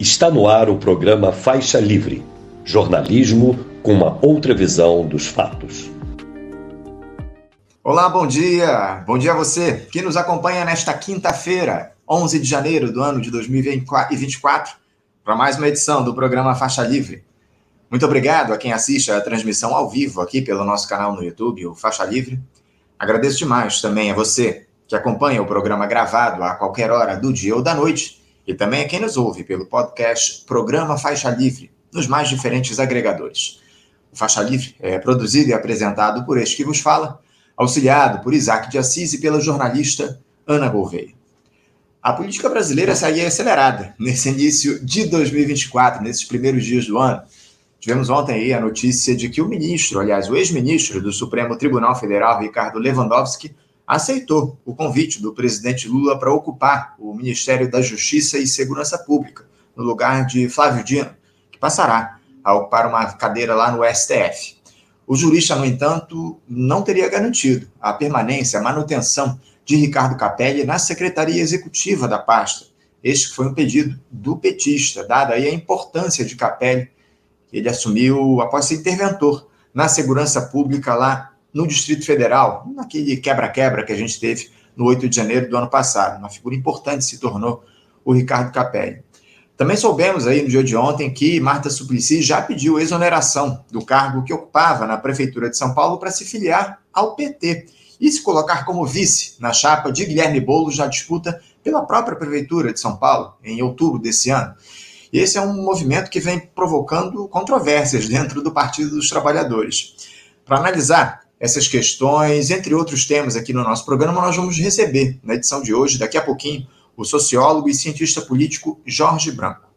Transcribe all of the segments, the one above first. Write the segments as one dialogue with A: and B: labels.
A: Está no ar o programa Faixa Livre jornalismo com uma outra visão dos fatos.
B: Olá, bom dia! Bom dia a você que nos acompanha nesta quinta-feira, 11 de janeiro do ano de 2024, para mais uma edição do programa Faixa Livre. Muito obrigado a quem assiste a transmissão ao vivo aqui pelo nosso canal no YouTube, o Faixa Livre. Agradeço demais também a você que acompanha o programa gravado a qualquer hora do dia ou da noite e também a quem nos ouve pelo podcast Programa Faixa Livre, nos mais diferentes agregadores. O Faixa Livre é produzido e apresentado por este que vos fala, auxiliado por Isaac de Assis e pela jornalista Ana Gouveia. A política brasileira segue acelerada nesse início de 2024, nesses primeiros dias do ano. Tivemos ontem aí a notícia de que o ministro, aliás, o ex-ministro do Supremo Tribunal Federal, Ricardo Lewandowski, aceitou o convite do presidente Lula para ocupar o Ministério da Justiça e Segurança Pública, no lugar de Flávio Dino, que passará a ocupar uma cadeira lá no STF. O jurista, no entanto, não teria garantido a permanência, a manutenção de Ricardo Capelli na secretaria executiva da pasta. Este foi um pedido do petista, dada aí a importância de Capelli, que ele assumiu após ser interventor na segurança pública lá no Distrito Federal, naquele quebra-quebra que a gente teve no 8 de janeiro do ano passado. Uma figura importante se tornou o Ricardo Capelli. Também soubemos aí no dia de ontem que Marta Suplicy já pediu exoneração do cargo que ocupava na Prefeitura de São Paulo para se filiar ao PT e se colocar como vice na chapa de Guilherme Boulos na disputa pela própria Prefeitura de São Paulo, em outubro desse ano. Esse é um movimento que vem provocando controvérsias dentro do Partido dos Trabalhadores. Para analisar essas questões, entre outros temas aqui no nosso programa, nós vamos receber na edição de hoje, daqui a pouquinho, o sociólogo e cientista político Jorge Branco.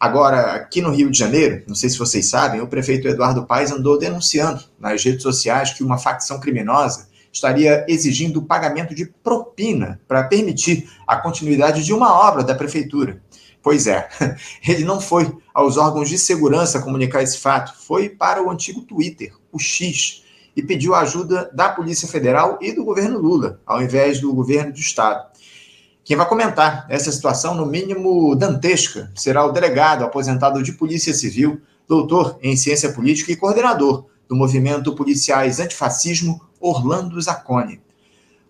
B: Agora, aqui no Rio de Janeiro, não sei se vocês sabem, o prefeito Eduardo Paes andou denunciando nas redes sociais que uma facção criminosa estaria exigindo o pagamento de propina para permitir a continuidade de uma obra da prefeitura. Pois é, ele não foi aos órgãos de segurança comunicar esse fato, foi para o antigo Twitter, o X, e pediu ajuda da Polícia Federal e do governo Lula, ao invés do governo do Estado. Quem vai comentar essa situação, no mínimo dantesca, será o delegado aposentado de Polícia Civil, doutor em Ciência Política e coordenador do movimento Policiais Antifascismo, Orlando Zacconi.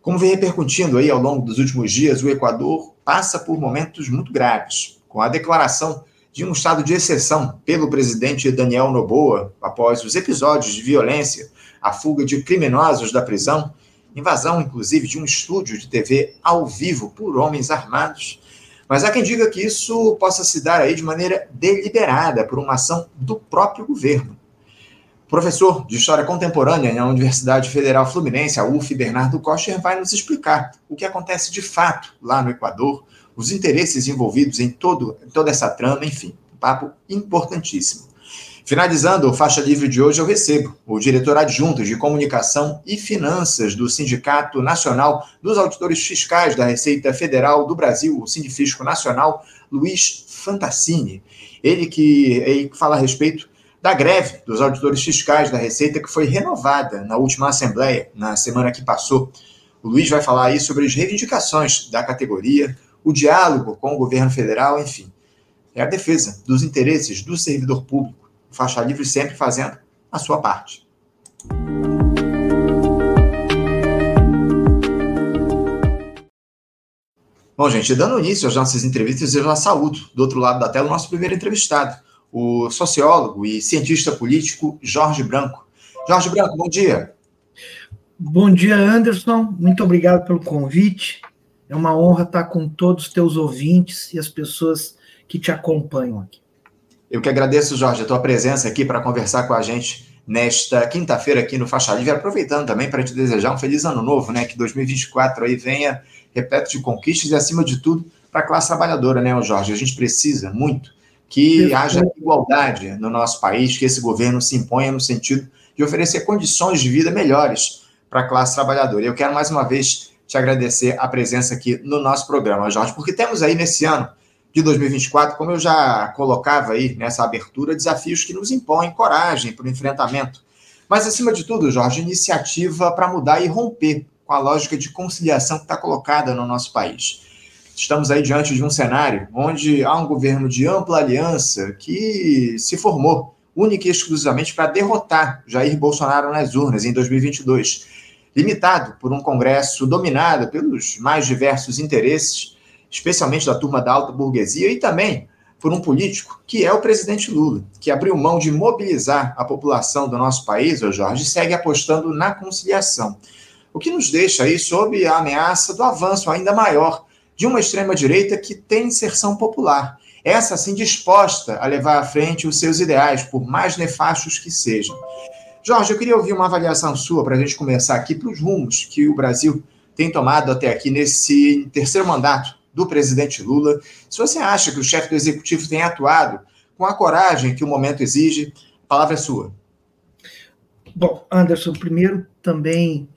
B: Como vem repercutindo aí ao longo dos últimos dias, o Equador passa por momentos muito graves, com a declaração de um estado de exceção pelo presidente Daniel Noboa após os episódios de violência a fuga de criminosos da prisão, invasão, inclusive, de um estúdio de TV ao vivo por homens armados. Mas há quem diga que isso possa se dar aí de maneira deliberada por uma ação do próprio governo. Professor de História Contemporânea na Universidade Federal Fluminense, a UF, Bernardo Kocher, vai nos explicar o que acontece de fato lá no Equador, os interesses envolvidos em, todo, toda essa trama, enfim, um papo importantíssimo. Finalizando o faixa livre de hoje, eu recebo o diretor adjunto de Comunicação e Finanças do Sindicato Nacional dos Auditores Fiscais da Receita Federal do Brasil, o Sindifisco Nacional, Luiz Fantassini. Ele que, ele que fala a respeito da greve dos auditores fiscais da Receita, que foi renovada na última Assembleia, na semana que passou. O Luiz vai falar aí sobre as reivindicações da categoria, o diálogo com o governo federal, enfim. É a defesa dos interesses do servidor público Faixa Livre sempre fazendo a sua parte. Bom, gente, dando início às nossas entrevistas, eu já saúdo do outro lado da tela o nosso primeiro entrevistado, o sociólogo e cientista político Jorge Branco. Jorge Branco, bom dia.
C: Bom dia, Anderson. Muito obrigado pelo convite. É uma honra estar com todos os teus ouvintes e as pessoas que te acompanham aqui.
B: Eu que agradeço, Jorge, a tua presença aqui para conversar com a gente nesta quinta-feira aqui no Faixa Livre, aproveitando também para te desejar um feliz ano novo, né? Que 2024 aí venha repleto de conquistas e, acima de tudo, para a classe trabalhadora, né, Jorge? A gente precisa muito que haja igualdade no nosso país, que esse governo se imponha no sentido de oferecer condições de vida melhores para a classe trabalhadora. Eu quero mais uma vez te agradecer a presença aqui no nosso programa, Jorge, porque temos aí nesse ano de 2024, como eu já colocava aí nessa abertura, desafios que nos impõem coragem para o enfrentamento. Mas, acima de tudo, Jorge, iniciativa para mudar e romper com a lógica de conciliação que está colocada no nosso país. Estamos aí diante de um cenário onde há um governo de ampla aliança que se formou única e exclusivamente para derrotar Jair Bolsonaro nas urnas em 2022, limitado por um Congresso dominado pelos mais diversos interesses, especialmente da turma da alta burguesia e também por um político que é o presidente Lula, que abriu mão de mobilizar a população do nosso país, o Jorge, segue apostando na conciliação. O que nos deixa aí sob a ameaça do avanço ainda maior de uma extrema-direita que tem inserção popular. Essa, sim, disposta a levar à frente os seus ideais, por mais nefastos que sejam. Jorge, eu queria ouvir uma avaliação sua para a gente começar aqui para os rumos que o Brasil tem tomado até aqui nesse terceiro mandato do presidente Lula. Se você acha que o chefe do executivo tem atuado com a coragem que o momento exige, a palavra é sua.
C: Bom, Anderson, primeiro também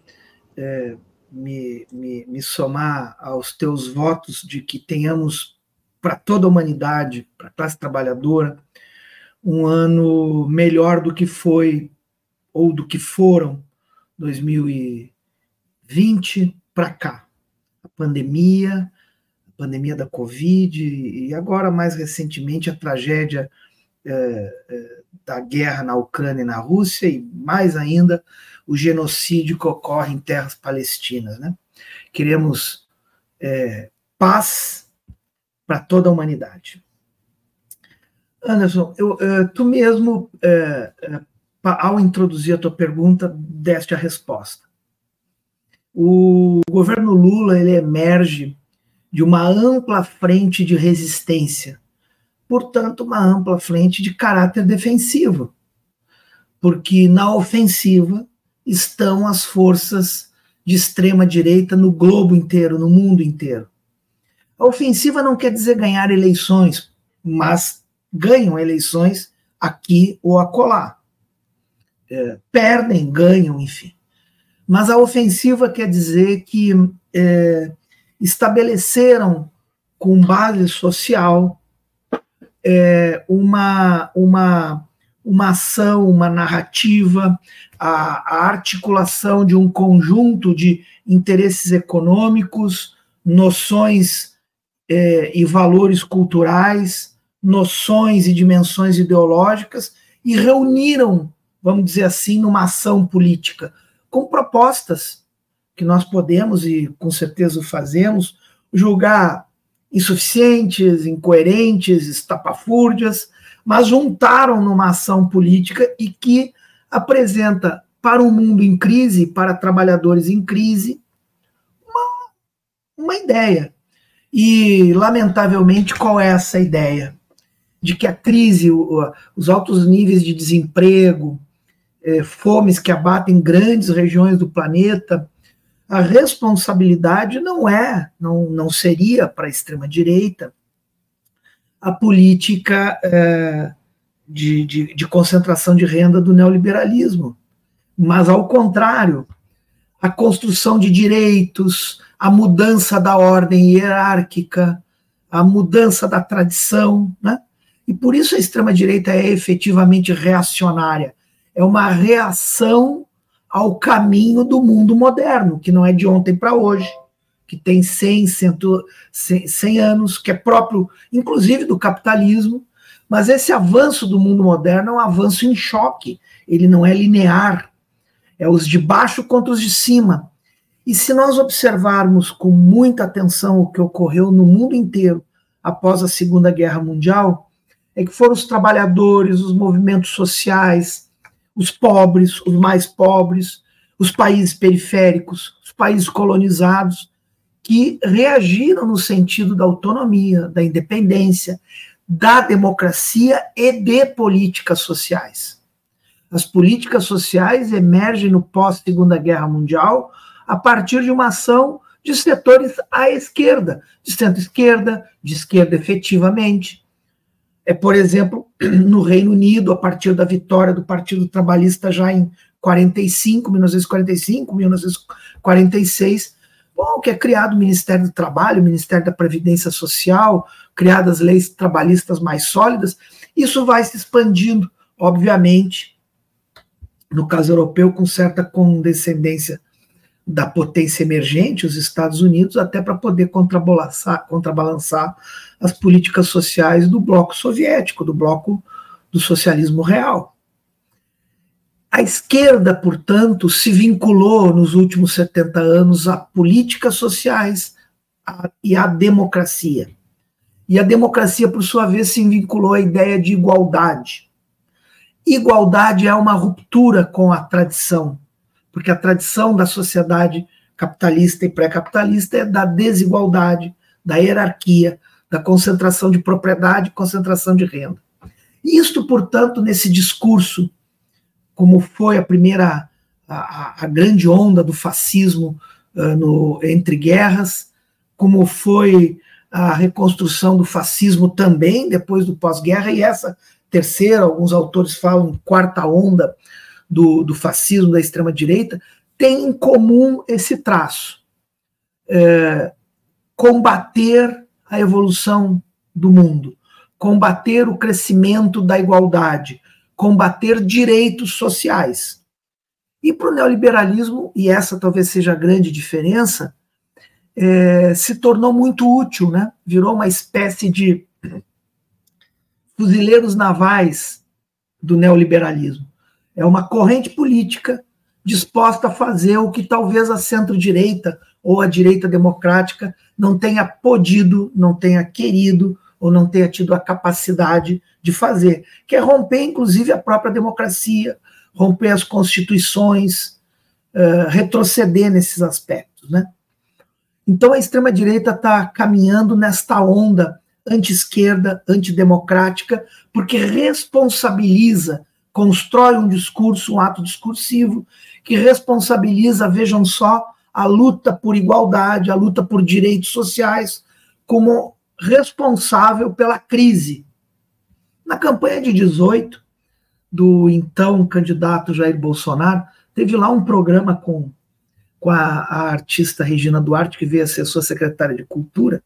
C: é, me, me, me somar aos teus votos de que tenhamos para toda a humanidade, para a classe trabalhadora, um ano melhor do que foi ou do que foram 2020 para cá. A pandemia, a pandemia da Covid e agora mais recentemente a tragédia é, é, da guerra na Ucrânia e na Rússia e mais ainda o genocídio que ocorre em terras palestinas. Né? Queremos é, paz para toda a humanidade. Anderson, eu, tu mesmo, ao introduzir a tua pergunta, deste a resposta. O governo Lula ele emerge de uma ampla frente de resistência, portanto, uma ampla frente de caráter defensivo, porque na ofensiva estão as forças de extrema direita no globo inteiro, no mundo inteiro. A ofensiva não quer dizer ganhar eleições, mas ganham eleições aqui ou acolá. É, perdem, ganham, enfim. Mas a ofensiva quer dizer que é, estabeleceram, com base social, é, uma, uma uma ação, uma narrativa, a, a articulação de um conjunto de interesses econômicos, noções é, e valores culturais, noções e dimensões ideológicas, e reuniram, vamos dizer assim, numa ação política, com propostas que nós podemos, e com certeza fazemos, julgar insuficientes, incoerentes, estapafúrdias, mas juntaram numa ação política e que apresenta para um mundo em crise, para trabalhadores em crise, uma, uma ideia. E, lamentavelmente, qual é essa ideia? De que a crise, os altos níveis de desemprego, é, fomes que abatem grandes regiões do planeta, a responsabilidade não é, não, não seria para a extrema-direita, a política é, de, de, de concentração de renda do neoliberalismo. Mas, ao contrário, a construção de direitos, a mudança da ordem hierárquica, a mudança da tradição, né? E por isso a extrema-direita é efetivamente reacionária. É uma reação ao caminho do mundo moderno, que não é de ontem para hoje que tem 100, 100, 100 anos, que é próprio, inclusive, do capitalismo, mas esse avanço do mundo moderno é um avanço em choque, ele não é linear, é os de baixo contra os de cima. E se nós observarmos com muita atenção o que ocorreu no mundo inteiro após a Segunda Guerra Mundial, é que foram os trabalhadores, os movimentos sociais, os pobres, os mais pobres, os países periféricos, os países colonizados, que reagiram no sentido da autonomia, da independência, da democracia e de políticas sociais. As políticas sociais emergem no pós-Segunda Guerra Mundial a partir de uma ação de setores à esquerda, de centro-esquerda, de esquerda efetivamente. É, por exemplo, no Reino Unido, a partir da vitória do Partido Trabalhista já em 45, 1945, 1946, Bom, que é criado o Ministério do Trabalho, o Ministério da Previdência Social, criadas leis trabalhistas mais sólidas, isso vai se expandindo, obviamente, no caso europeu, com certa condescendência da potência emergente, os Estados Unidos, até para poder contrabalançar, as políticas sociais do bloco soviético, do bloco do socialismo real. A esquerda, portanto, se vinculou nos últimos 70 anos a políticas sociais e à democracia. E a democracia, por sua vez, se vinculou à ideia de igualdade. Igualdade é uma ruptura com a tradição porque a tradição da sociedade capitalista e pré-capitalista é da desigualdade, da hierarquia, da concentração de propriedade, concentração de renda. Isto, portanto, nesse discurso, como foi a primeira, a, a grande onda do fascismo uh, no, entre guerras, como foi a reconstrução do fascismo também depois do pós-guerra, e essa terceira, alguns autores falam quarta onda do, do fascismo, da extrema-direita, tem em comum esse traço: é, combater a evolução do mundo, combater o crescimento da igualdade, combater direitos sociais. E para o neoliberalismo, e essa talvez seja a grande diferença, é, se tornou muito útil, né? virou uma espécie de fuzileiros navais do neoliberalismo. É uma corrente política disposta a fazer o que talvez a centro-direita ou a direita democrática não tenha podido, não tenha querido ou não tenha tido a capacidade de fazer, que é romper, inclusive, a própria democracia, romper as constituições, uh, retroceder nesses aspectos. Né? Então, a extrema-direita está caminhando nesta onda anti-esquerda, antidemocrática, porque responsabiliza constrói um discurso, um ato discursivo, que responsabiliza, vejam só, a luta por igualdade, a luta por direitos sociais, como responsável pela crise. Na campanha de 18, do então candidato Jair Bolsonaro, teve lá um programa com, com a, a artista Regina Duarte, que veio a ser sua secretária de Cultura.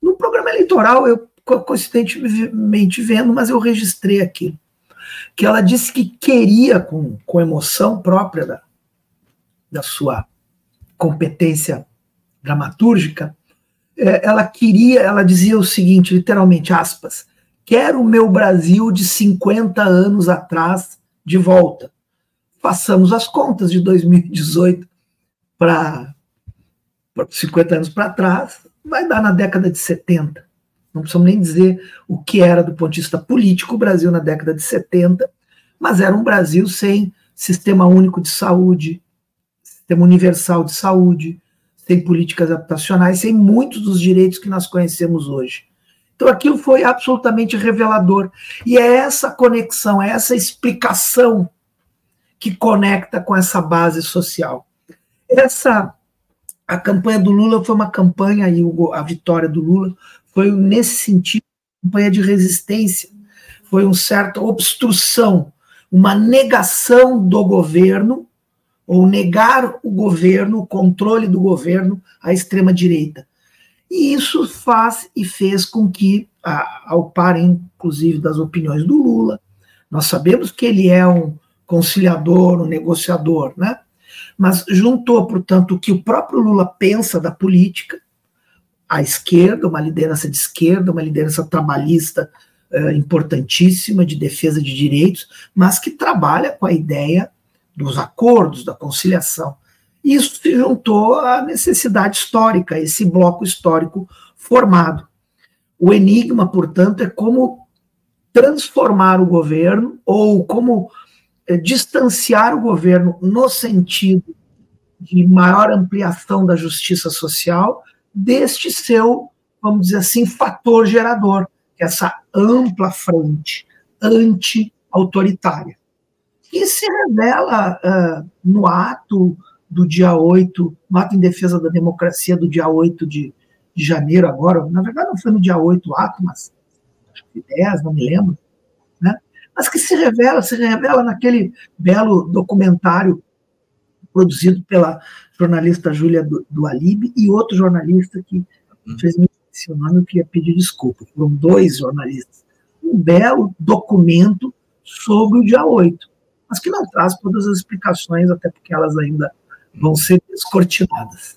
C: No programa eleitoral, eu coincidentemente vendo, mas eu registrei aquilo que ela disse que queria, com, com emoção própria da, da sua competência dramatúrgica, é, ela queria, ela dizia o seguinte, literalmente, aspas, quero o meu Brasil de 50 anos atrás de volta. Façamos as contas de 2018 para 50 anos para trás, vai dar na década de 70. Não precisamos nem dizer o que era do ponto de vista político o Brasil na década de 70, mas era um Brasil sem sistema único de saúde, sistema universal de saúde, sem políticas habitacionais, sem muitos dos direitos que nós conhecemos hoje. Então aquilo foi absolutamente revelador. E é essa conexão, é essa explicação que conecta com essa base social. Essa a campanha do Lula foi uma campanha e a vitória do Lula foi nesse sentido campanha de resistência, foi uma certa obstrução, uma negação do governo, ou negar o governo, o controle do governo à extrema-direita. E isso faz e fez com que, ao par, inclusive, das opiniões do Lula, nós sabemos que ele é um conciliador, um negociador, né? Mas juntou, portanto, o que o próprio Lula pensa da política, à esquerda, uma liderança de esquerda, uma liderança trabalhista eh, importantíssima de defesa de direitos, mas que trabalha com a ideia dos acordos, da conciliação. Isso se juntou à necessidade histórica, esse bloco histórico formado. O enigma, portanto, é como transformar o governo ou como é, distanciar o governo no sentido de maior ampliação da justiça social deste seu, vamos dizer assim, fator gerador, que é essa ampla frente anti-autoritária. E se revela uh, no ato do dia 8, no ato em defesa da democracia do dia 8 de, de janeiro, agora, na verdade não foi no dia 8 o ato, mas acho que 10, não me lembro, né? mas que se revela, se revela naquele belo documentário produzido pela jornalista Júlia Alibe e outro jornalista que hum. fez esse nome, eu queria pedir desculpa. Foram dois jornalistas. Um belo documento sobre o dia 8, mas que não traz todas as explicações, até porque elas ainda vão ser descortinadas.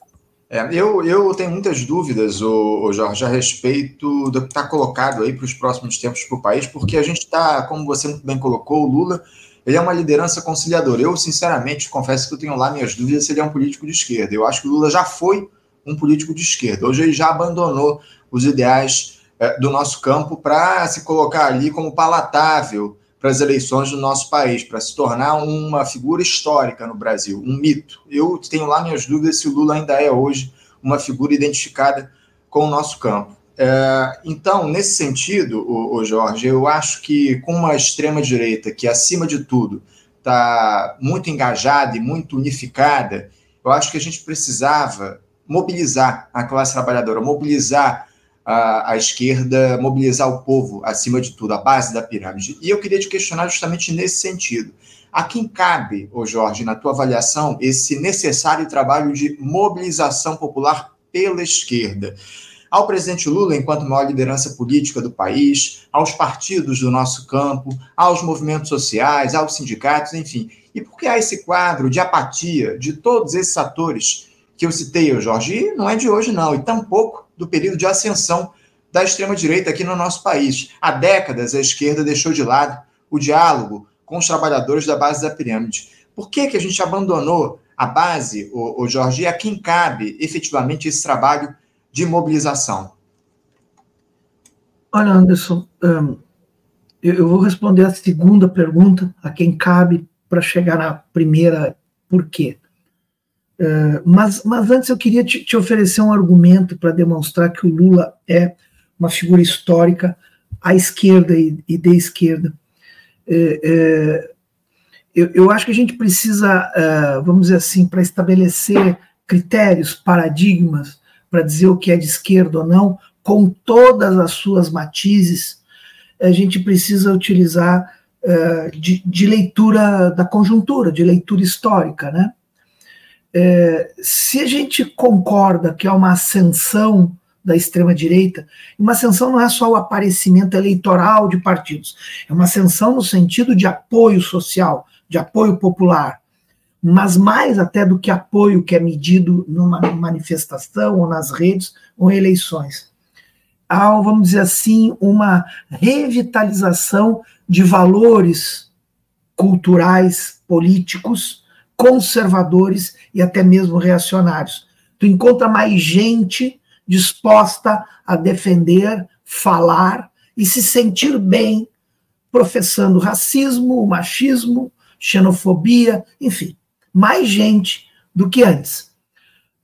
B: É, eu, eu tenho muitas dúvidas, o, o Jorge, a respeito do que está colocado aí para os próximos tempos para o país, porque a gente está, como você muito bem colocou, o Lula ele é uma liderança conciliadora. Eu, sinceramente, confesso que eu tenho lá minhas dúvidas se ele é um político de esquerda. Eu acho que o Lula já foi um político de esquerda. Hoje ele já abandonou os ideais é, do nosso campo para se colocar ali como palatável para as eleições do nosso país, para se tornar uma figura histórica no Brasil, um mito. Eu tenho lá minhas dúvidas se o Lula ainda é hoje uma figura identificada com o nosso campo. É, então, nesse sentido, o, o, Jorge, eu acho que com uma extrema-direita que, acima de tudo, está muito engajada e muito unificada, eu acho que a gente precisava mobilizar a classe trabalhadora, mobilizar a, a, esquerda mobilizar o povo, acima de tudo, a base da pirâmide. E eu queria te questionar justamente nesse sentido. A quem cabe, ô Jorge, na tua avaliação, esse necessário trabalho de mobilização popular pela esquerda? Ao presidente Lula, enquanto maior liderança política do país, aos partidos do nosso campo, aos movimentos sociais, aos sindicatos, enfim. E por que há esse quadro de apatia de todos esses atores que eu citei, Jorge? E não é de hoje, não, e tampouco do período de ascensão da extrema-direita aqui no nosso país. Há décadas, a esquerda deixou de lado o diálogo com os trabalhadores da base da pirâmide. Por que, que a gente abandonou a base, o, o Jorge, e a quem cabe efetivamente esse trabalho de mobilização?
C: Olha, Anderson, um, eu, vou responder a segunda pergunta, a quem cabe, para chegar na primeira, por quê? Uh, mas, mas antes eu queria te, oferecer um argumento para demonstrar que o Lula é uma figura histórica à esquerda e, de esquerda. Eu, eu, acho que a gente precisa, vamos dizer assim, para estabelecer critérios, paradigmas, para dizer o que é de esquerda ou não, com todas as suas matizes, a gente precisa utilizar de, de leitura da conjuntura, de leitura histórica, né? É, se a gente concorda que é uma ascensão da extrema-direita, uma ascensão não é só o aparecimento eleitoral de partidos, é uma ascensão no sentido de apoio social, de apoio popular, mas mais até do que apoio que é medido numa manifestação ou nas redes ou em eleições. Há, vamos dizer assim, uma revitalização de valores culturais, políticos, conservadores e até mesmo reacionários. Tu encontra mais gente disposta a defender, falar e se sentir bem professando racismo, machismo, xenofobia, enfim, mais gente do que antes.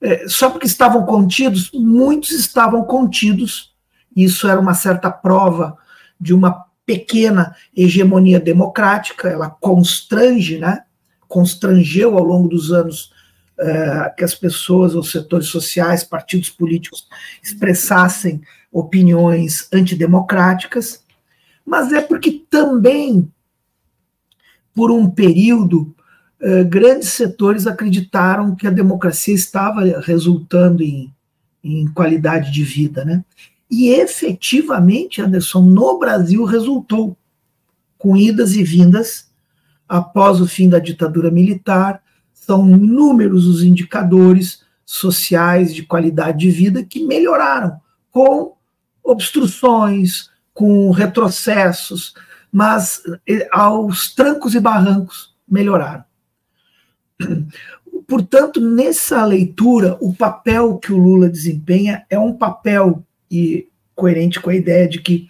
C: É, só porque estavam contidos, muitos estavam contidos, isso era uma certa prova de uma pequena hegemonia democrática, ela constrange, né? constrangeu ao longo dos anos uh, que as pessoas, os setores sociais, partidos políticos expressassem opiniões antidemocráticas, mas é porque também, por um período, uh, grandes setores acreditaram que a democracia estava resultando em, em qualidade de vida, né? E efetivamente, Anderson, no Brasil resultou, com idas e vindas após o fim da ditadura militar, são inúmeros os indicadores sociais de qualidade de vida que melhoraram com obstruções, com retrocessos, mas eh, aos trancos e barrancos melhoraram. Portanto, nessa leitura, o papel que o Lula desempenha é um papel e coerente com a ideia de que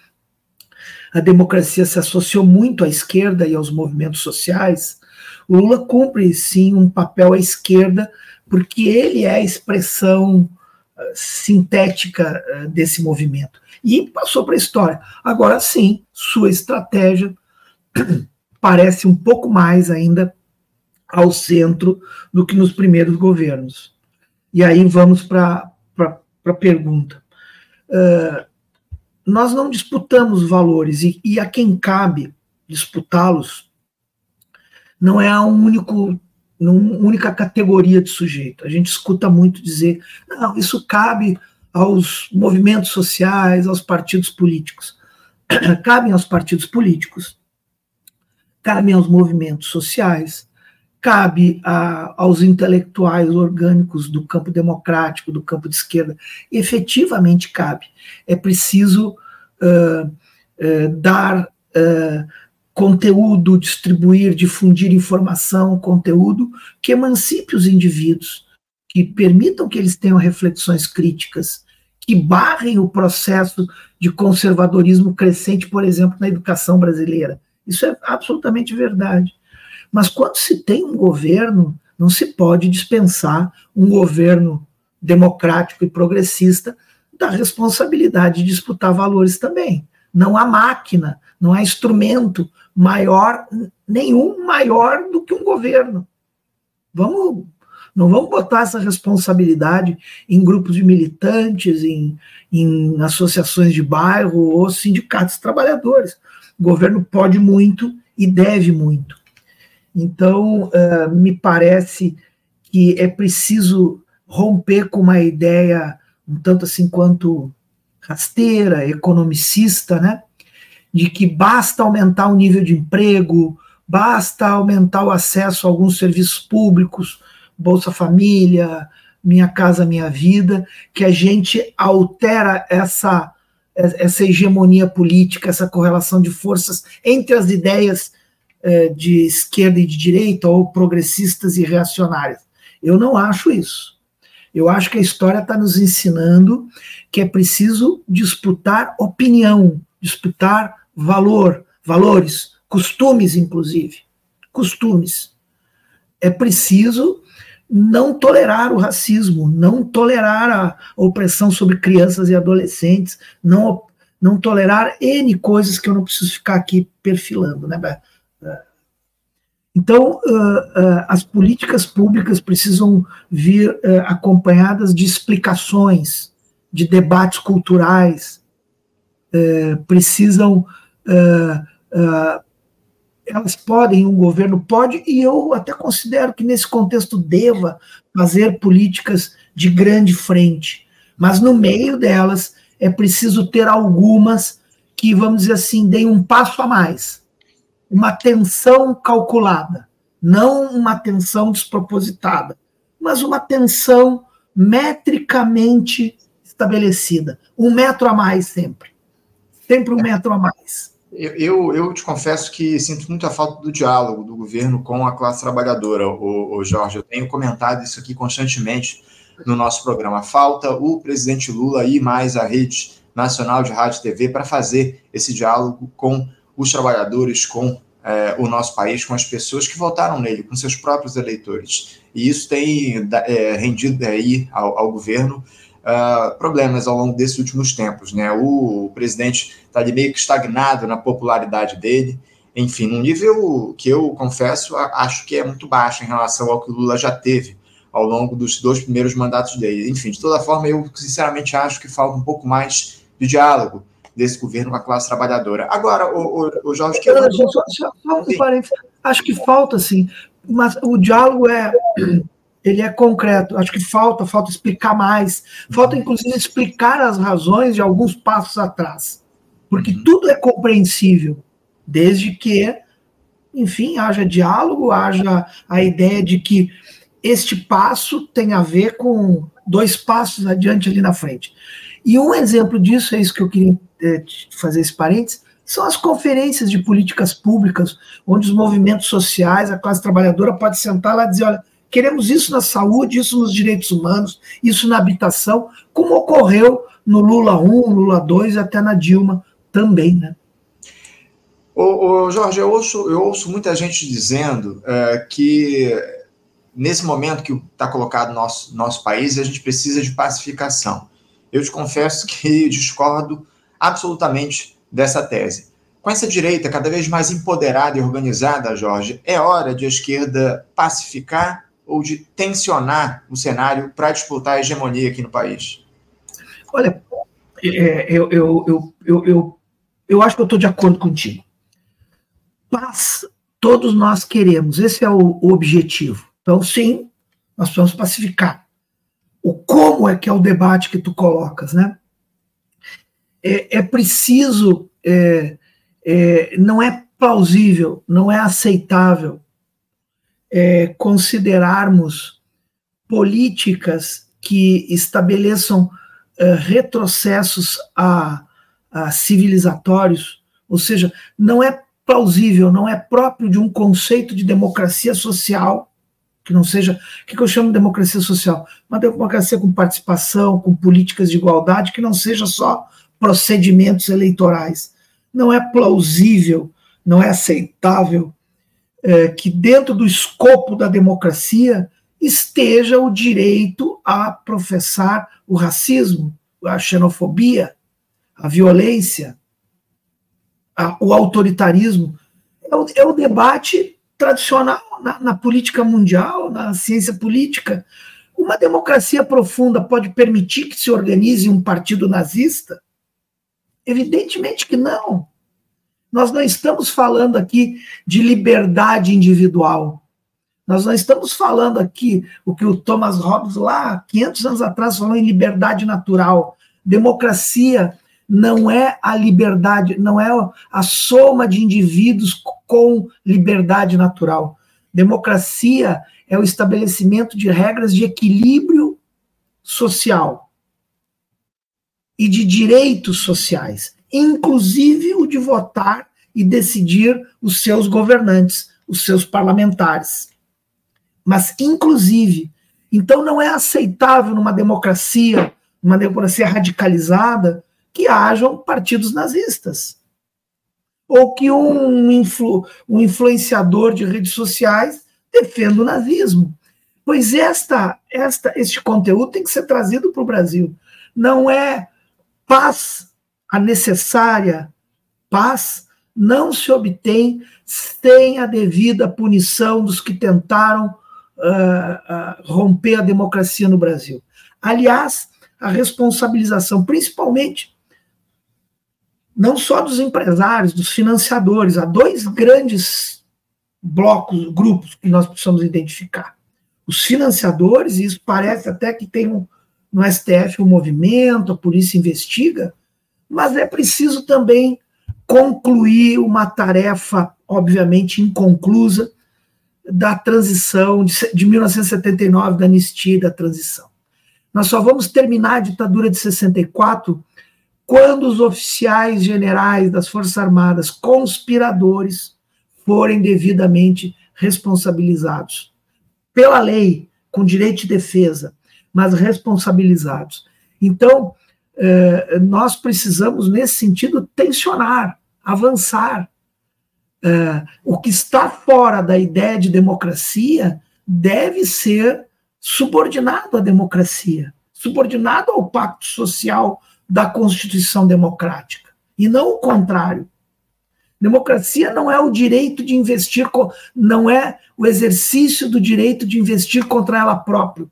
C: a democracia se associou muito à esquerda e aos movimentos sociais, o Lula cumpre sim um papel à esquerda, porque ele é a expressão uh, sintética uh, desse movimento. E passou para a história. Agora sim, sua estratégia parece um pouco mais ainda ao centro do que nos primeiros governos. E aí vamos para a pergunta. Uh, nós não disputamos valores e, e a quem cabe disputá-los não é a único única categoria de sujeito. A gente escuta muito dizer, não, isso cabe aos movimentos sociais, aos partidos políticos. Cabem aos partidos políticos, cabem aos movimentos sociais, cabe a, aos intelectuais orgânicos do campo democrático, do campo de esquerda, efetivamente cabe. É preciso uh, uh, dar uh, conteúdo, distribuir, difundir informação, conteúdo que emancipe os indivíduos, que permitam que eles tenham reflexões críticas, que barrem o processo de conservadorismo crescente, por exemplo, na educação brasileira. Isso é absolutamente verdade. Mas quando se tem um governo, não se pode dispensar um governo democrático e progressista da responsabilidade de disputar valores também. Não há máquina, não há instrumento maior, nenhum maior do que um governo. Vamos, não vamos botar essa responsabilidade em grupos de militantes, em, em associações de bairro ou sindicatos trabalhadores. O governo pode muito e deve muito. Então, uh, me parece que é preciso romper com uma ideia um tanto assim quanto rasteira, economicista, né? De que basta aumentar o nível de emprego, basta aumentar o acesso a alguns serviços públicos, Bolsa Família, Minha Casa Minha Vida, que a gente altera essa, essa hegemonia política, essa correlação de forças entre as ideias de esquerda e de direita, ou progressistas e reacionárias. Eu não acho isso. Eu acho que a história está nos ensinando que é preciso disputar opinião, disputar valor, valores, costumes, inclusive. Costumes. É preciso não tolerar o racismo, não tolerar a opressão sobre crianças e adolescentes, não, não tolerar N coisas que eu não preciso ficar aqui perfilando, né, então, uh, uh, as políticas públicas precisam vir uh, acompanhadas de explicações, de debates culturais, precisam. elas podem, um governo pode, e eu até considero que nesse contexto deva fazer políticas de grande frente, mas no meio delas é preciso ter algumas que, vamos dizer assim, deem um passo a mais uma tensão calculada, não uma tensão despropositada, mas uma tensão metricamente estabelecida. Um metro a mais sempre. Sempre um é. metro a mais.
B: Eu, eu, eu, te confesso que sinto muita falta do diálogo do governo com a classe trabalhadora, o, o Jorge. Eu tenho comentado isso aqui constantemente no nosso programa. Falta o presidente Lula e mais a rede nacional de rádio e TV para fazer esse diálogo com os trabalhadores, com é, o nosso país, com as pessoas que votaram nele, com seus próprios eleitores. E isso tem é, rendido aí ao, ao governo uh, problemas ao longo desses últimos tempos. Né? O, o presidente está ali meio que estagnado na popularidade dele, enfim, num nível que eu confesso, acho que é muito baixo em relação ao que o Lula já teve ao longo dos dois primeiros mandatos dele. Enfim, de toda forma, eu sinceramente acho que falta um pouco mais de diálogo desse governo com a classe trabalhadora. Agora, o, o, o Jorge... Que eu...
C: só, só, acho que falta, sim, mas o diálogo é ele é concreto. Acho que falta, falta explicar mais. Falta, inclusive, explicar as razões de alguns passos atrás. Porque uhum. tudo é compreensível, desde que, enfim, haja diálogo, haja a ideia de que este passo tem a ver com dois passos adiante ali na frente. E um exemplo disso, é isso que eu queria é, fazer esse parênteses, são as conferências de políticas públicas, onde os movimentos sociais, a classe trabalhadora pode sentar lá e dizer, olha, queremos isso na saúde, isso nos direitos humanos, isso na habitação, como ocorreu no Lula 1, Lula 2 e até na Dilma também, né?
B: Ô, ô Jorge, eu ouço, eu ouço muita gente dizendo é, que nesse momento que está colocado no nosso, nosso país, a gente precisa de pacificação. Eu te confesso que discordo absolutamente dessa tese. Com essa direita cada vez mais empoderada e organizada, Jorge, é hora de a esquerda pacificar ou de tensionar o cenário para disputar a hegemonia aqui no país?
C: Olha, é, eu, eu, eu, eu, eu, acho que eu estou de acordo contigo. Paz, todos nós queremos, esse é o objetivo. Então, sim, nós precisamos pacificar o como é que é o debate que tu colocas, né? É, é preciso, é, é, não é plausível, não é aceitável é, considerarmos políticas que estabeleçam uh, retrocessos a, a civilizatórios, ou seja, não é plausível, não é próprio de um conceito de democracia social que não seja. O que eu chamo de democracia social? Uma democracia com participação, com políticas de igualdade, que não seja só procedimentos eleitorais. Não é plausível, não é aceitável é, que dentro do escopo da democracia esteja o direito a professar o racismo, a xenofobia, a violência, a, o autoritarismo. É o, é o debate tradicional na, na política mundial, na ciência política. Uma democracia profunda pode permitir que se organize um partido nazista? Evidentemente que não. Nós não estamos falando aqui de liberdade individual. Nós não estamos falando aqui o que o Thomas Hobbes lá 500 anos atrás falou em liberdade natural. Democracia não é a liberdade, não é a soma de indivíduos com liberdade natural. Democracia é o estabelecimento de regras de equilíbrio social e de direitos sociais, inclusive o de votar e decidir os seus governantes, os seus parlamentares. Mas, inclusive, então não é aceitável numa democracia, uma democracia radicalizada, que hajam partidos nazistas. Ou que um, influ, um influenciador de redes sociais defenda o nazismo. Pois esta, esta, este conteúdo tem que ser trazido para o Brasil. Não é paz a necessária paz não se obtém sem a devida punição dos que tentaram uh, uh, romper a democracia no Brasil. Aliás, a responsabilização, principalmente não só dos empresários, dos financiadores, há dois grandes blocos, grupos que nós precisamos identificar. Os financiadores, e isso parece até que tem um, no STF um movimento, a polícia investiga, mas é preciso também concluir uma tarefa, obviamente, inconclusa, da transição de, de 1979, da anistia e da transição. Nós só vamos terminar a ditadura de 64 quando os oficiais generais das Forças Armadas, conspiradores, forem devidamente responsabilizados pela lei, com direito de defesa, mas responsabilizados. Então, eh, nós precisamos, nesse sentido, tensionar, avançar. Eh, o que está fora da ideia de democracia deve ser subordinado à democracia, subordinado ao pacto social da Constituição Democrática, e não o contrário. Democracia não é o direito de investir, não é o exercício do direito de investir contra ela própria.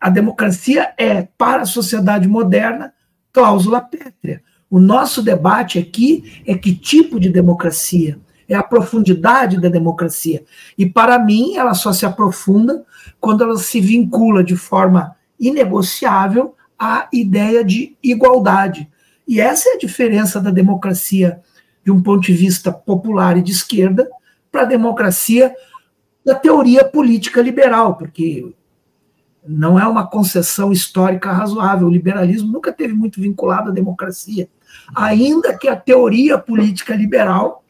C: A democracia é, para a sociedade moderna, cláusula pétrea. O nosso debate aqui é que tipo de democracia, é a profundidade da democracia. E, para mim, ela só se aprofunda quando ela se vincula de forma inegociável a ideia de igualdade. E essa é a diferença da democracia de um ponto de vista popular e de esquerda para a democracia da teoria política liberal, porque não é uma concessão histórica razoável. O liberalismo nunca teve muito vinculado à democracia, ainda que a teoria política liberal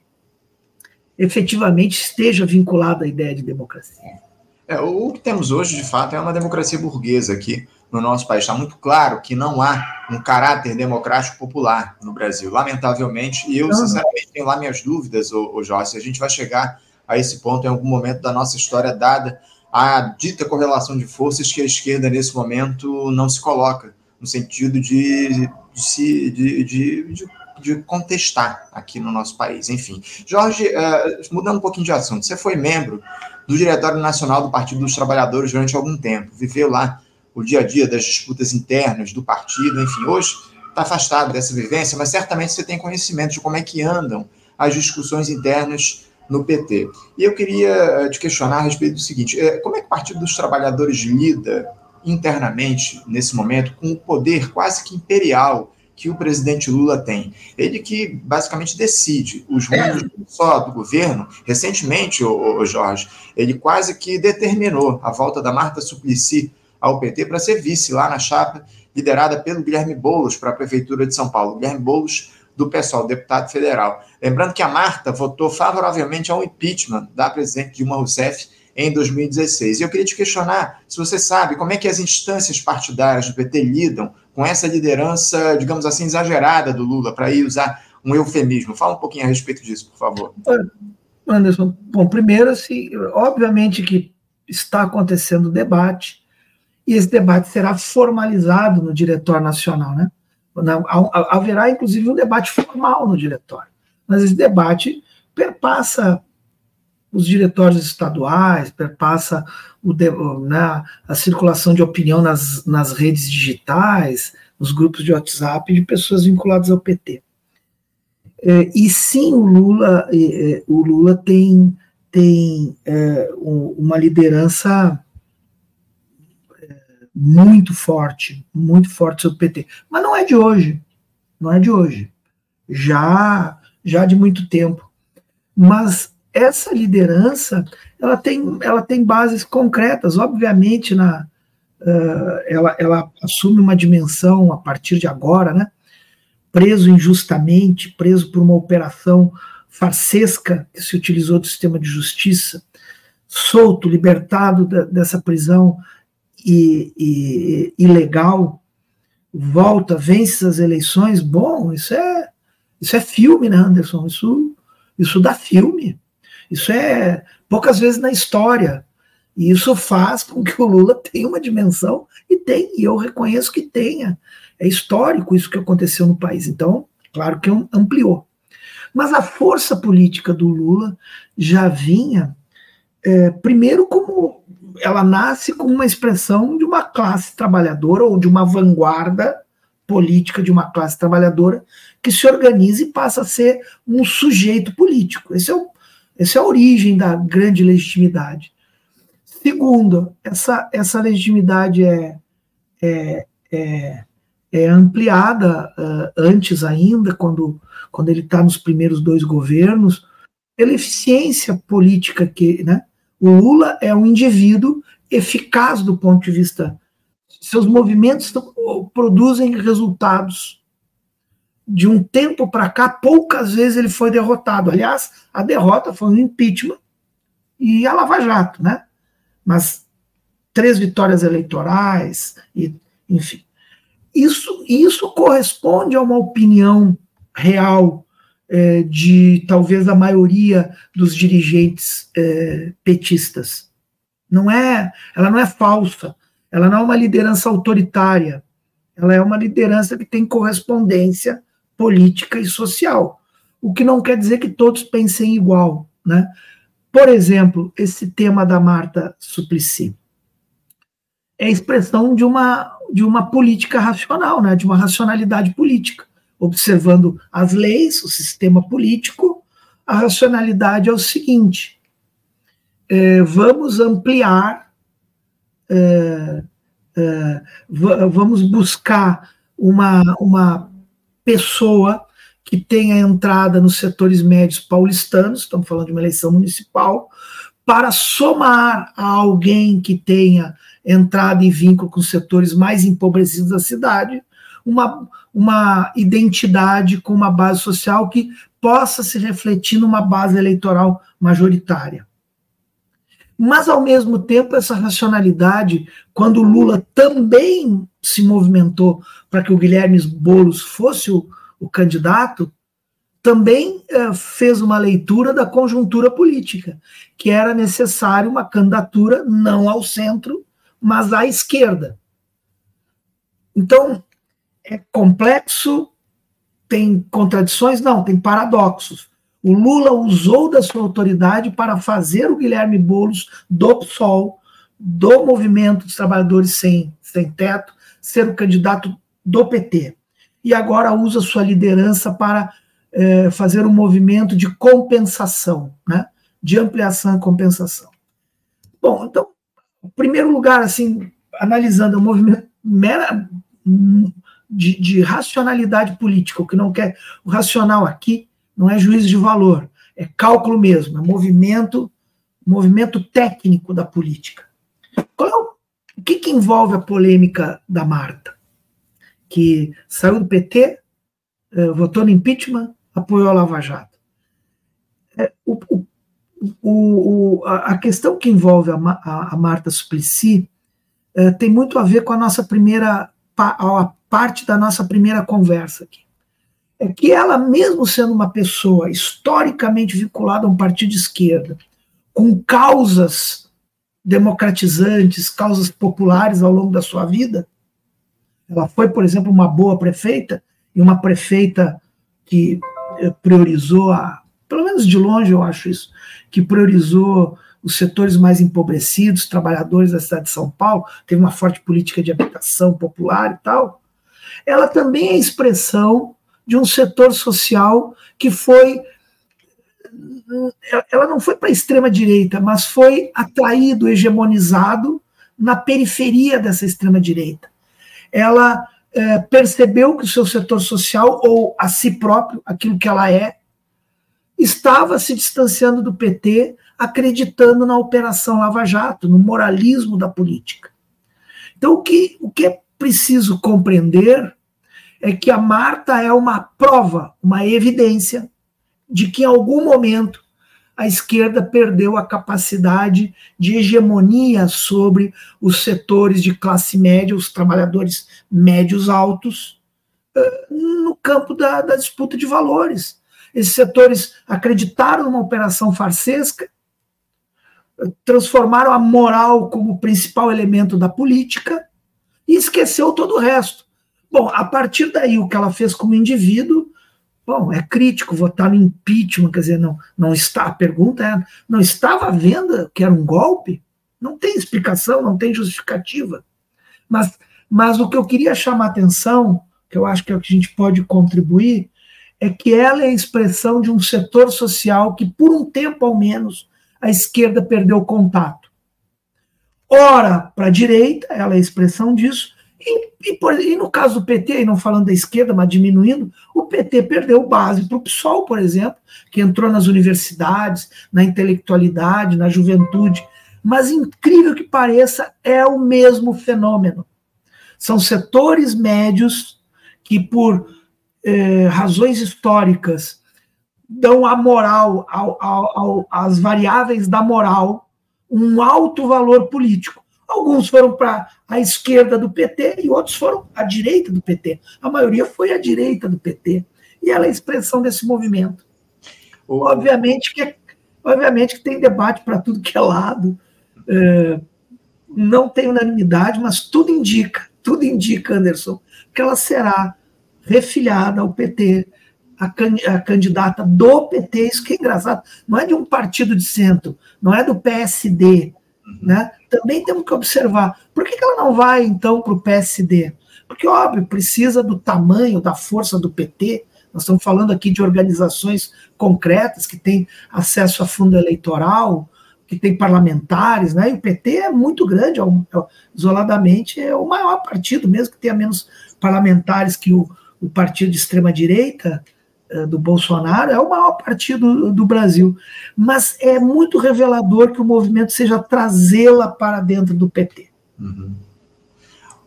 C: efetivamente esteja vinculada à ideia de democracia.
B: É, o que temos hoje, de fato, é uma democracia burguesa aqui no nosso país. Está muito claro que não há um caráter democrático popular no Brasil. Lamentavelmente, e eu, sinceramente, tenho lá minhas dúvidas, ô, ô Jorge, se a gente vai chegar a esse ponto em algum momento da nossa história, dada a dita correlação de forças que a esquerda, nesse momento, não se coloca, no sentido de, de, se, de, de, de, contestar aqui no nosso país. Enfim, Jorge, uh, mudando um pouquinho de assunto, você foi membro do Diretório Nacional do Partido dos Trabalhadores durante algum tempo, viveu lá o dia a dia das disputas internas do partido, enfim, hoje está afastado dessa vivência, mas certamente você tem conhecimento de como é que andam as discussões internas no PT. E eu queria eh, te questionar a respeito do seguinte: eh, como é que o Partido dos Trabalhadores lida internamente, nesse momento, com o poder quase que imperial que o presidente Lula tem. Ele que basicamente decide os rumos só do governo. Recentemente, o, o Jorge, ele quase que determinou a volta da Marta Suplicy ao PT para ser vice lá na chapa liderada pelo Guilherme Boulos para a Prefeitura de São Paulo. Guilherme Boulos, do PSOL, deputado federal. Lembrando que a Marta votou favoravelmente ao impeachment da presidente Dilma Rousseff em 2016. E eu queria te questionar se você sabe como é que as instâncias partidárias do PT lidam com essa liderança, digamos assim, exagerada do Lula, para ir usar um eufemismo. Fala um pouquinho a respeito disso, por favor.
C: Anderson, bom, primeiro, assim, obviamente que está acontecendo debate, e esse debate será formalizado no Diretório Nacional, né? Haverá, inclusive, um debate formal no Diretório, mas esse debate perpassa os diretórios estaduais, perpassa o, né, a circulação de opinião nas, nas redes digitais, nos grupos de WhatsApp de pessoas vinculadas ao PT. É, e sim, o Lula, é, o Lula tem, tem é, uma liderança é, muito forte, muito forte sobre o PT. Mas não é de hoje, não é de hoje. Já, já de muito tempo. Mas essa liderança ela tem, ela tem bases concretas, obviamente na uh, ela, ela assume uma dimensão a partir de agora, né? Preso injustamente, preso por uma operação farsesca que se utilizou do sistema de justiça, solto, libertado da, dessa prisão e, e, volta, vence as eleições. Bom, isso é isso é filme, né, Anderson? Isso isso dá filme. Isso é poucas vezes na história. E isso faz com que o Lula tenha uma dimensão, e tem, e eu reconheço que tenha. É histórico isso que aconteceu no país. Então, claro que ampliou. Mas a força política do Lula já vinha, é, primeiro, como ela nasce como uma expressão de uma classe trabalhadora ou de uma vanguarda política de uma classe trabalhadora que se organiza e passa a ser um sujeito político. Esse é o, essa é a origem da grande legitimidade. Segundo, essa, essa legitimidade é, é, é, é ampliada uh, antes ainda, quando, quando ele está nos primeiros dois governos, pela eficiência política que. Né, o Lula é um indivíduo eficaz do ponto de vista. Seus movimentos produzem resultados de um tempo para cá, poucas vezes ele foi derrotado. Aliás, a derrota foi um impeachment e a Lava Jato, né? Mas três vitórias eleitorais, e, enfim. Isso, isso corresponde a uma opinião real é, de talvez a maioria dos dirigentes é, petistas. Não é, ela não é falsa, ela não é uma liderança autoritária, ela é uma liderança que tem correspondência política e social. O que não quer dizer que todos pensem igual. Né? Por exemplo, esse tema da Marta Suplicy é expressão de uma, de uma política racional, né? de uma racionalidade política. Observando as leis, o sistema político, a racionalidade é o seguinte: é, vamos ampliar, é, é, vamos buscar uma, uma pessoa que tenha entrada nos setores médios paulistanos, estamos falando de uma eleição municipal, para somar a alguém que tenha entrada em vínculo com os setores mais empobrecidos da cidade, uma, uma identidade com uma base social que possa se refletir numa base eleitoral majoritária. Mas, ao mesmo tempo, essa racionalidade, quando Lula também se movimentou para que o Guilherme Boulos fosse o, o candidato, também eh, fez uma leitura da conjuntura política, que era necessário uma candidatura não ao centro, mas à esquerda. Então, é complexo, tem contradições? Não, tem paradoxos. O Lula usou da sua autoridade para fazer o Guilherme Boulos do PSOL, do Movimento dos Trabalhadores Sem, Sem Teto, ser o candidato do PT. E agora usa sua liderança para é, fazer um movimento de compensação, né? de ampliação e compensação. Bom, então, em primeiro lugar, assim, analisando o movimento mera, de, de racionalidade política, o que não quer. O racional aqui não é juízo de valor, é cálculo mesmo, é movimento, movimento técnico da política. Qual é o, o que, que envolve a polêmica da Marta? Que saiu do PT, eh, votou no impeachment, apoiou a Lava Jato. É, o, o, o, a questão que envolve a, a, a Marta Suplicy é, tem muito a ver com a nossa primeira a parte da nossa primeira conversa aqui. É que ela, mesmo sendo uma pessoa historicamente vinculada a um partido de esquerda, com causas democratizantes, causas populares ao longo da sua vida, ela foi, por exemplo, uma boa prefeita e uma prefeita que eh, priorizou a, pelo menos de longe eu acho isso, que priorizou os setores mais empobrecidos, trabalhadores da cidade de São Paulo, teve uma forte política de habitação popular e tal, ela também é expressão de um setor social que foi. Ela não foi para a extrema-direita, mas foi atraído, hegemonizado na periferia dessa extrema-direita. Ela é, percebeu que o seu setor social, ou a si próprio, aquilo que ela é, estava se distanciando do PT acreditando na Operação Lava Jato, no moralismo da política. Então, o que, o que é preciso compreender é que a Marta é uma prova, uma evidência de que em algum momento a esquerda perdeu a capacidade de hegemonia sobre os setores de classe média, os trabalhadores médios altos, eh, no campo da, da disputa de valores. Esses setores acreditaram numa operação farsesca transformaram a moral como principal elemento da política e esqueceu todo o resto. Bom, a partir daí, o que ela fez como indivíduo, bom, é crítico votar no impeachment, quer dizer, não, não está, a pergunta é, não estava vendo que era um golpe? Não tem explicação, não tem justificativa. Mas, mas o que eu queria chamar atenção, que eu acho que é o que a gente pode contribuir, é que ela é a expressão de um setor social que, por um tempo ao menos, a esquerda perdeu contato. Ora para a direita, ela é expressão disso, e, e, por, e, no caso do PT, e não falando da esquerda, mas diminuindo, o PT perdeu base para o PSOL, por exemplo, que entrou nas universidades, na intelectualidade, na juventude. Mas, incrível que pareça, é o mesmo fenômeno. São setores médios que, por eh, razões históricas, dão a moral, ao, ao, ao, às variáveis da moral, um alto valor político. Alguns foram para a esquerda do PT e outros foram à direita do PT. A maioria foi à direita do PT. E ela é a expressão desse movimento. Obviamente que, obviamente que tem debate para tudo que é lado. É, não tem unanimidade, mas tudo indica, tudo indica, Anderson, que ela será refilhada ao PT a, a, candidata do PT, isso que é engraçado, não é de um partido de centro, não é do PSD, uhum. né? Também temos que observar, por que, que ela não vai, então, para o PSD? Porque, óbvio, precisa do tamanho, da força do PT, nós estamos falando aqui de organizações concretas que têm acesso a fundo eleitoral, que tem parlamentares, né? E o PT é muito grande, é um, é, isoladamente é o maior partido, mesmo que tenha menos parlamentares que o, o partido de extrema direita, do Bolsonaro, é o maior partido do Brasil. Mas é muito revelador que o movimento seja trazê-la para dentro do PT. Uhum.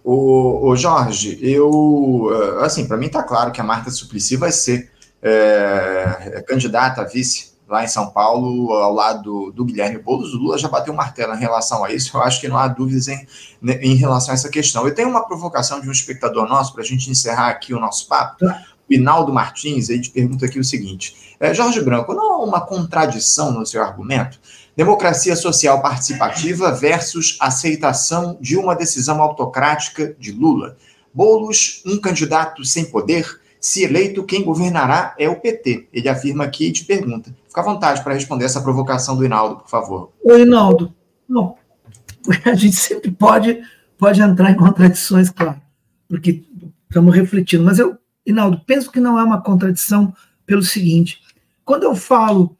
B: O, o, Jorge, eu eh, assim, para mim está claro que a Marta Suplicy vai ser é, candidata a vice lá em São Paulo, ao lado do Guilherme Boulos. O Lula já bateu o martelo em relação a isso. Eu acho que não há dúvidas em, em relação a essa questão. Eu tenho uma provocação de um espectador nosso para a gente encerrar aqui o nosso papo. Tá. Pinaldo Martins, ele te pergunta aqui o seguinte: é, Jorge Branco, não há uma contradição no seu argumento? Democracia social participativa versus aceitação de uma decisão autocrática de Lula. Bolos, um candidato sem poder, se eleito, quem governará é o PT. Ele afirma aqui e te pergunta. Fica à vontade para responder essa provocação do Hinaldo, por favor.
C: Oi, Hinaldo. Não, a gente sempre pode, pode entrar em contradições, claro, porque estamos refletindo, mas eu Inaldo, penso que não é uma contradição pelo seguinte: quando eu falo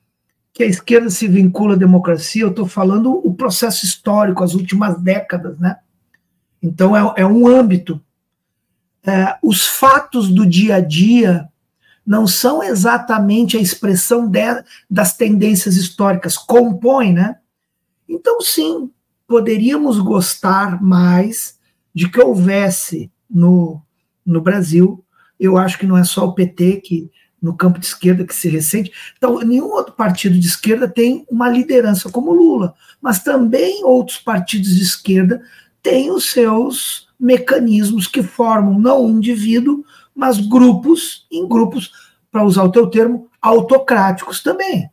C: que a esquerda se vincula à democracia, eu estou falando o processo histórico, as últimas décadas, né? Então é, é um âmbito. é, os fatos do dia a dia não são exatamente a expressão de, das tendências históricas, compõem, né? Então, sim, poderíamos gostar mais de que houvesse no, no Brasil. Eu acho que não é só o PT que no campo de esquerda que se ressente. Então, nenhum outro partido de esquerda tem uma liderança como Lula, mas também outros partidos de esquerda têm os seus mecanismos que formam não um indivíduo, mas grupos, em grupos, para usar o teu termo, autocráticos também.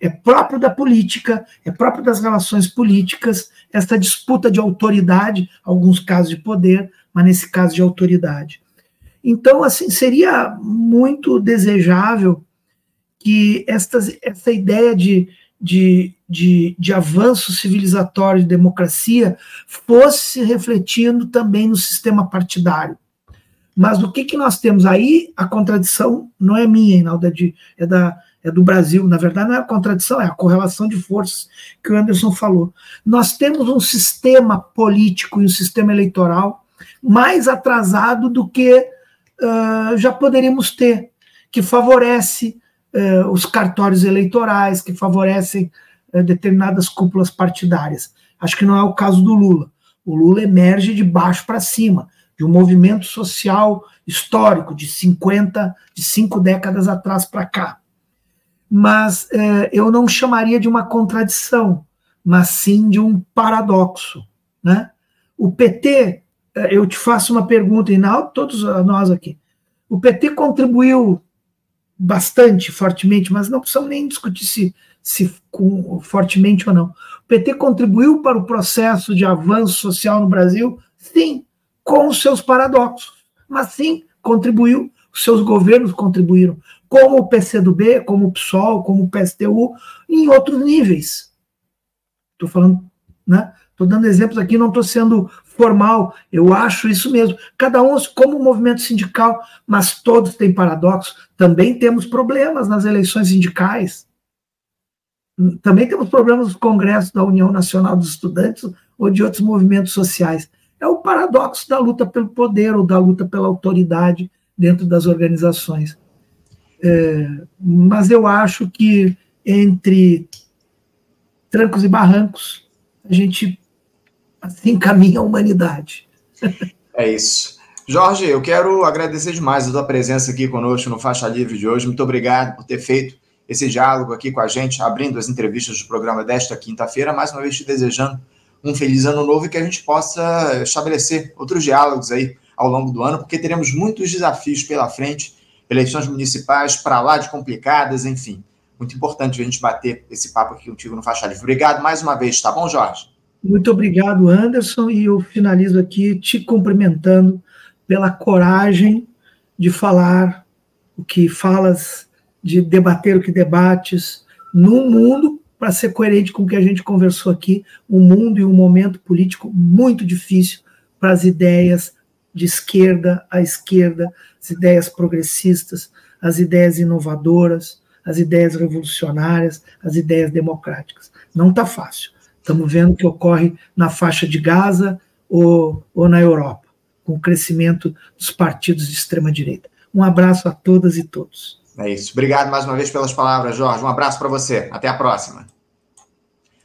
C: É próprio da política, é próprio das relações políticas, essa disputa de autoridade, alguns casos de poder, mas nesse caso de autoridade. Então, assim, seria muito desejável que esta, essa ideia de, de, de, de avanço civilizatório de democracia fosse refletindo também no sistema partidário. Mas o que, que nós temos aí? A contradição não é minha, Inaldo, é, de, é, da, é do Brasil. Na verdade, não é a contradição, é a correlação de forças que o Anderson falou. Nós temos um sistema político e um sistema eleitoral mais atrasado do que uh, já poderíamos ter, que favorece uh, os cartórios eleitorais, que favorecem uh, determinadas cúpulas partidárias. Acho que não é o caso do Lula. O Lula emerge de baixo para cima, de um movimento social histórico de 50, de cinco décadas atrás para cá. Mas eu não chamaria de uma contradição, mas sim de um paradoxo. Né? O PT eu te faço uma pergunta, Inaldo, todos nós aqui. O PT contribuiu bastante, fortemente, mas não precisamos nem discutir se, se com, fortemente ou não. O PT contribuiu para o processo de avanço social no Brasil? Sim, com os seus paradoxos, mas sim, contribuiu, os seus governos contribuíram, como o PCdoB, como o PSOL, como o PSTU, em outros níveis. Estou falando, né? Estou dando exemplos aqui, não estou sendo formal, eu acho isso mesmo. Cada um como um movimento sindical, mas todos têm paradoxos. Também temos problemas nas eleições sindicais. Também temos problemas nos congressos da União Nacional dos Estudantes ou de outros movimentos sociais. É o paradoxo da luta pelo poder ou da luta pela autoridade dentro das organizações. É, mas eu acho que entre trancos e barrancos, a gente assim caminha a humanidade.
B: É isso. Jorge, eu quero agradecer demais a tua presença aqui conosco no Faixa Livre de hoje. Muito obrigado por ter feito esse diálogo aqui com a gente, abrindo as entrevistas do programa desta quinta-feira. Mais uma vez te desejando um feliz ano novo e que a gente possa estabelecer outros diálogos aí ao longo do ano, porque teremos muitos desafios pela frente, eleições municipais para lá de complicadas, enfim. Muito importante a gente bater esse papo aqui contigo no Faixa Livre. Obrigado mais uma vez, tá bom, Jorge?
C: Muito obrigado, Anderson, e eu finalizo aqui te cumprimentando pela coragem de falar o que falas, de debater o que debates, num mundo, para ser coerente com o que a gente conversou aqui, um mundo e um momento político muito difícil para as ideias de esquerda à esquerda, as ideias progressistas, as ideias inovadoras, as ideias revolucionárias, as ideias democráticas. Não está fácil. Estamos vendo que ocorre na faixa de Gaza ou, ou na Europa, com o crescimento dos partidos de extrema-direita. Um abraço a todas e todos.
B: É isso. Obrigado mais uma vez pelas palavras, Jorge. Um abraço para você. Até a próxima.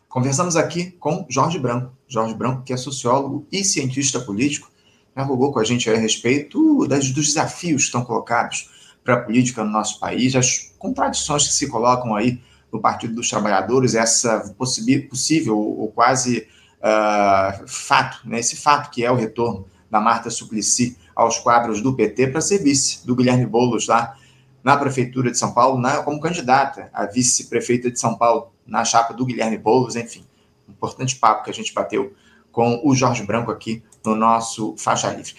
B: Conversamos aqui com Jorge Branco. Jorge Branco, que é sociólogo e cientista político, dialogou com a gente a respeito das, dos desafios que estão colocados para a política no nosso país, as contradições que se colocam aí no Partido dos Trabalhadores, essa possível ou quase uh, fato, né, esse fato que é o retorno da Marta Suplicy aos quadros do PT para ser vice do Guilherme Boulos lá na Prefeitura de São Paulo, na, como candidata a vice-prefeita de São Paulo, na chapa do Guilherme Boulos, enfim. Importante papo que a gente bateu com o Jorge Branco aqui no nosso Faixa Livre.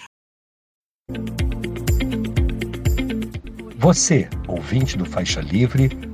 A: Você, ouvinte do Faixa Livre,